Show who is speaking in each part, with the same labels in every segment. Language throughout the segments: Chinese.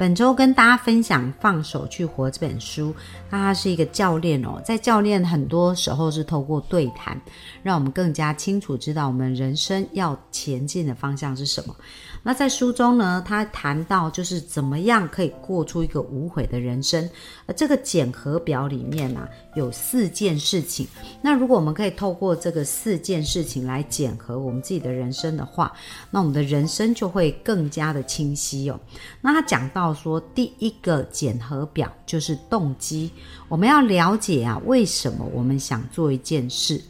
Speaker 1: 本周跟大家分享《放手去活》这本书，那他是一个教练哦，在教练很多时候是透过对谈，让我们更加清楚知道我们人生要前进的方向是什么。那在书中呢，他谈到就是怎么样可以过出一个无悔的人生。而这个检核表里面呢，有四件事情。那如果我们可以透过这个四件事情来检核我们自己的人生的话，那我们的人生就会更加的清晰哦。那他讲到说，第一个检核表就是动机，我们要了解啊，为什么我们想做一件事。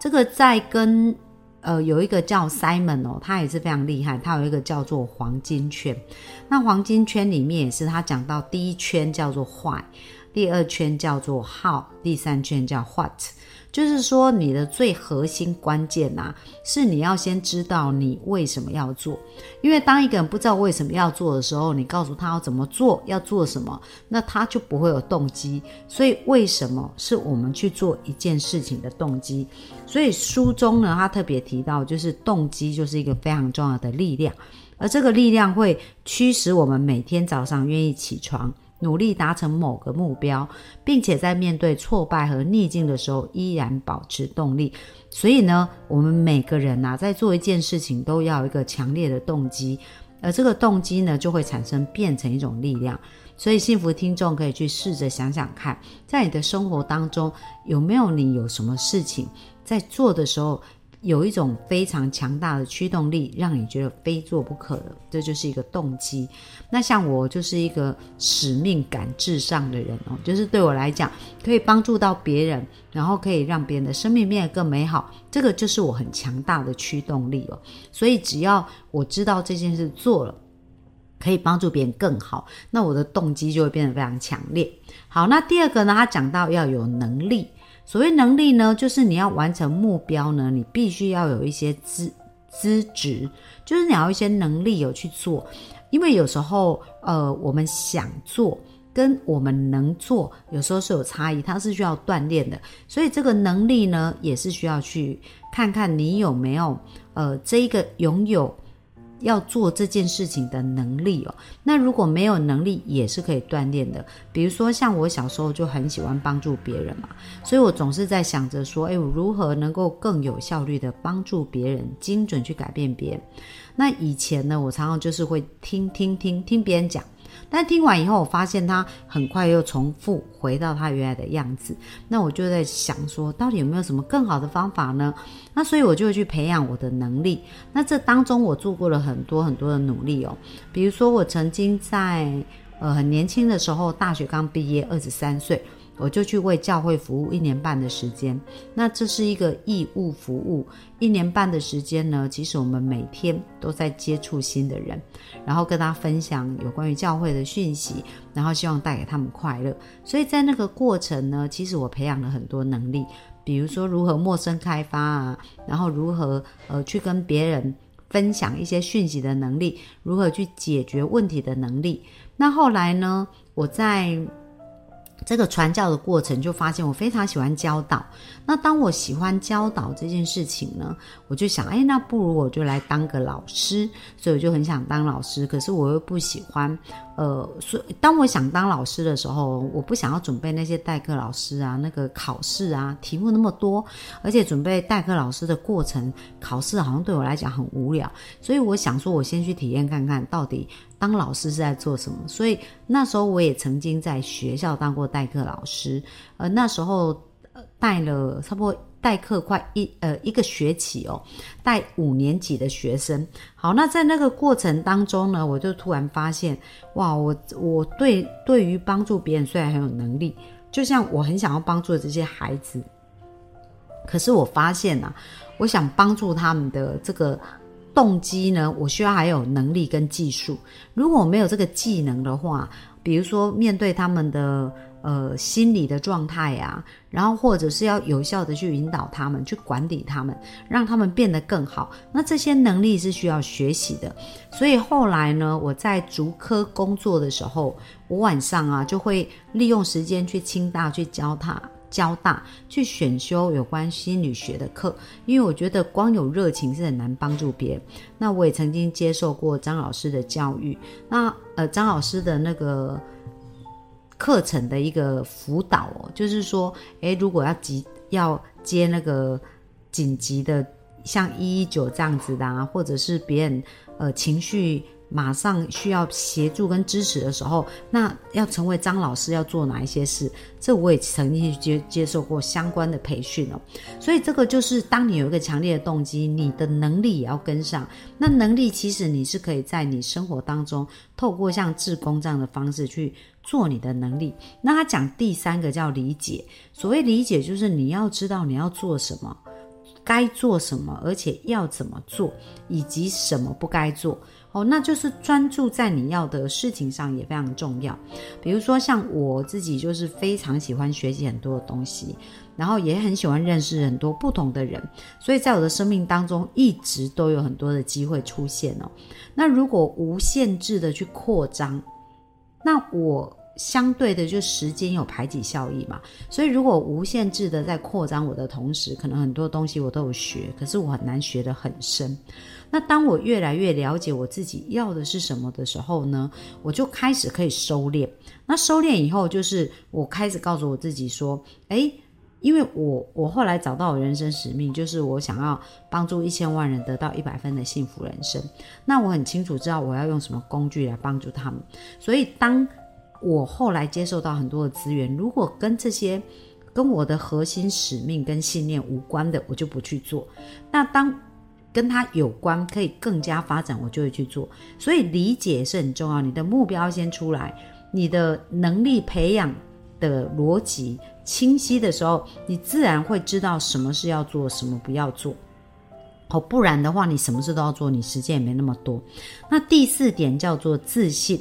Speaker 1: 这个在跟呃，有一个叫 Simon 哦，他也是非常厉害。他有一个叫做黄金圈，那黄金圈里面也是他讲到第一圈叫做 Why，第二圈叫做 How，第三圈叫 What。就是说，你的最核心关键呐，是你要先知道你为什么要做。因为当一个人不知道为什么要做的时候，你告诉他要怎么做，要做什么，那他就不会有动机。所以，为什么是我们去做一件事情的动机？所以书中呢，他特别提到，就是动机就是一个非常重要的力量，而这个力量会驱使我们每天早上愿意起床。努力达成某个目标，并且在面对挫败和逆境的时候依然保持动力。所以呢，我们每个人呐，在做一件事情都要有一个强烈的动机，而这个动机呢，就会产生变成一种力量。所以，幸福听众可以去试着想想看，在你的生活当中有没有你有什么事情在做的时候。有一种非常强大的驱动力，让你觉得非做不可的，这就是一个动机。那像我就是一个使命感至上的人哦，就是对我来讲，可以帮助到别人，然后可以让别人的生命变得更美好，这个就是我很强大的驱动力哦。所以只要我知道这件事做了，可以帮助别人更好，那我的动机就会变得非常强烈。好，那第二个呢，他讲到要有能力。所谓能力呢，就是你要完成目标呢，你必须要有一些资资质，就是你要一些能力有去做。因为有时候，呃，我们想做跟我们能做，有时候是有差异，它是需要锻炼的。所以这个能力呢，也是需要去看看你有没有，呃，这一个拥有。要做这件事情的能力哦，那如果没有能力也是可以锻炼的。比如说，像我小时候就很喜欢帮助别人嘛，所以我总是在想着说，哎，我如何能够更有效率的帮助别人，精准去改变别人。那以前呢，我常常就是会听听听听别人讲。但听完以后，我发现他很快又重复回到他原来的样子。那我就在想说，到底有没有什么更好的方法呢？那所以我就去培养我的能力。那这当中我做过了很多很多的努力哦。比如说，我曾经在呃很年轻的时候，大学刚毕业，二十三岁。我就去为教会服务一年半的时间，那这是一个义务服务。一年半的时间呢，其实我们每天都在接触新的人，然后跟他分享有关于教会的讯息，然后希望带给他们快乐。所以在那个过程呢，其实我培养了很多能力，比如说如何陌生开发啊，然后如何呃去跟别人分享一些讯息的能力，如何去解决问题的能力。那后来呢，我在这个传教的过程，就发现我非常喜欢教导。那当我喜欢教导这件事情呢，我就想，哎，那不如我就来当个老师。所以我就很想当老师，可是我又不喜欢。呃，所以当我想当老师的时候，我不想要准备那些代课老师啊，那个考试啊，题目那么多，而且准备代课老师的过程考试好像对我来讲很无聊。所以我想说，我先去体验看看到底当老师是在做什么。所以那时候我也曾经在学校当过代课老师，呃，那时候带了差不多。代课快一呃一个学期哦，带五年级的学生。好，那在那个过程当中呢，我就突然发现，哇，我我对对于帮助别人虽然很有能力，就像我很想要帮助这些孩子，可是我发现呐，我想帮助他们的这个动机呢，我需要还有能力跟技术。如果我没有这个技能的话，比如说面对他们的呃心理的状态呀，然后或者是要有效的去引导他们，去管理他们，让他们变得更好。那这些能力是需要学习的。所以后来呢，我在竹科工作的时候，我晚上啊就会利用时间去清大去教他。交大去选修有关心理学的课，因为我觉得光有热情是很难帮助别人。那我也曾经接受过张老师的教育，那呃张老师的那个课程的一个辅导哦，就是说，诶，如果要急要接那个紧急的，像一一九这样子的啊，或者是别人呃情绪。马上需要协助跟支持的时候，那要成为张老师要做哪一些事？这我也曾经接接受过相关的培训哦。所以这个就是当你有一个强烈的动机，你的能力也要跟上。那能力其实你是可以在你生活当中透过像志工这样的方式去做你的能力。那他讲第三个叫理解，所谓理解就是你要知道你要做什么，该做什么，而且要怎么做，以及什么不该做。哦，那就是专注在你要的事情上也非常重要。比如说，像我自己就是非常喜欢学习很多的东西，然后也很喜欢认识很多不同的人，所以在我的生命当中一直都有很多的机会出现哦。那如果无限制的去扩张，那我相对的就时间有排挤效益嘛。所以如果无限制的在扩张我的同时，可能很多东西我都有学，可是我很难学得很深。那当我越来越了解我自己要的是什么的时候呢，我就开始可以收敛。那收敛以后，就是我开始告诉我自己说：，诶，因为我我后来找到我人生使命，就是我想要帮助一千万人得到一百分的幸福人生。那我很清楚知道我要用什么工具来帮助他们。所以，当我后来接受到很多的资源，如果跟这些跟我的核心使命跟信念无关的，我就不去做。那当跟它有关，可以更加发展，我就会去做。所以理解是很重要，你的目标先出来，你的能力培养的逻辑清晰的时候，你自然会知道什么是要做，什么不要做。哦，不然的话，你什么事都要做，你时间也没那么多。那第四点叫做自信，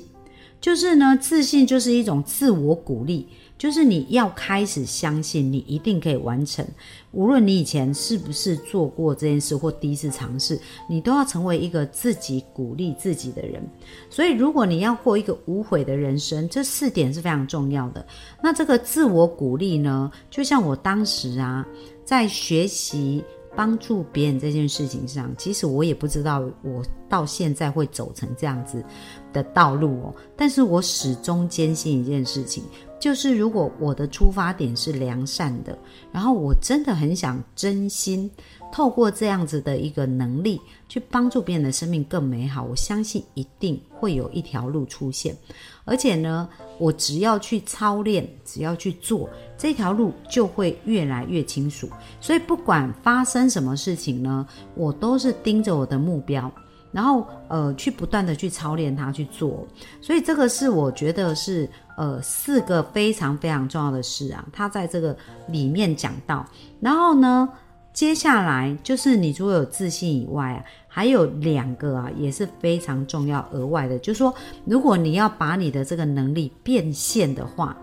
Speaker 1: 就是呢，自信就是一种自我鼓励。就是你要开始相信，你一定可以完成。无论你以前是不是做过这件事，或第一次尝试，你都要成为一个自己鼓励自己的人。所以，如果你要过一个无悔的人生，这四点是非常重要的。那这个自我鼓励呢？就像我当时啊，在学习帮助别人这件事情上，其实我也不知道我到现在会走成这样子的道路哦。但是我始终坚信一件事情。就是如果我的出发点是良善的，然后我真的很想真心透过这样子的一个能力去帮助别人的生命更美好，我相信一定会有一条路出现。而且呢，我只要去操练，只要去做，这条路就会越来越清楚。所以不管发生什么事情呢，我都是盯着我的目标。然后呃，去不断的去操练它去做，所以这个是我觉得是呃四个非常非常重要的事啊。他在这个里面讲到，然后呢，接下来就是你除了有自信以外啊，还有两个啊也是非常重要额外的，就是说如果你要把你的这个能力变现的话。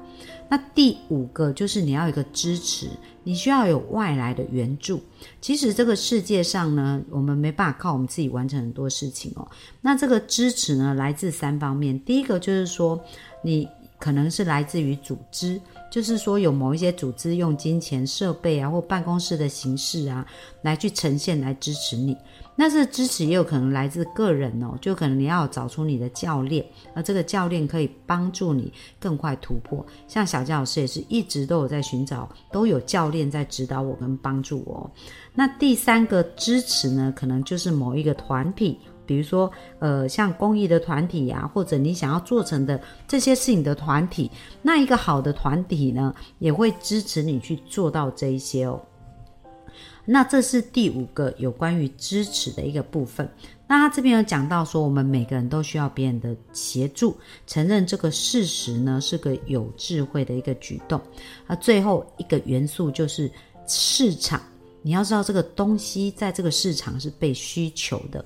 Speaker 1: 那第五个就是你要有一个支持，你需要有外来的援助。其实这个世界上呢，我们没办法靠我们自己完成很多事情哦。那这个支持呢，来自三方面。第一个就是说，你可能是来自于组织，就是说有某一些组织用金钱、设备啊，或办公室的形式啊，来去呈现来支持你。那这支持也有可能来自个人哦，就可能你要找出你的教练，而这个教练可以帮助你更快突破。像小佳老师也是一直都有在寻找，都有教练在指导我跟帮助我。那第三个支持呢，可能就是某一个团体，比如说呃像公益的团体呀，或者你想要做成的这些事情的团体，那一个好的团体呢，也会支持你去做到这一些哦。那这是第五个有关于支持的一个部分。那他这边有讲到说，我们每个人都需要别人的协助，承认这个事实呢是个有智慧的一个举动。那最后一个元素就是市场你要知道这个东西在这个市场是被需求的，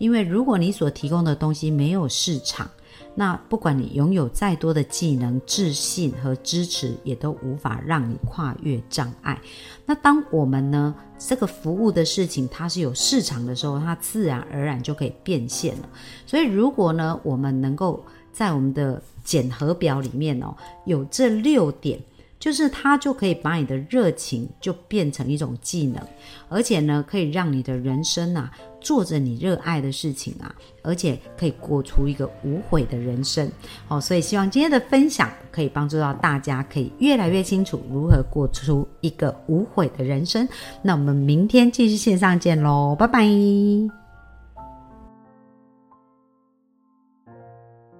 Speaker 1: 因为如果你所提供的东西没有市场，那不管你拥有再多的技能、自信和支持，也都无法让你跨越障碍。那当我们呢这个服务的事情它是有市场的时候，它自然而然就可以变现了。所以如果呢我们能够在我们的检核表里面哦有这六点。就是它就可以把你的热情就变成一种技能，而且呢，可以让你的人生啊，做着你热爱的事情啊，而且可以过出一个无悔的人生。哦，所以希望今天的分享可以帮助到大家，可以越来越清楚如何过出一个无悔的人生。那我们明天继续线上见喽，拜拜。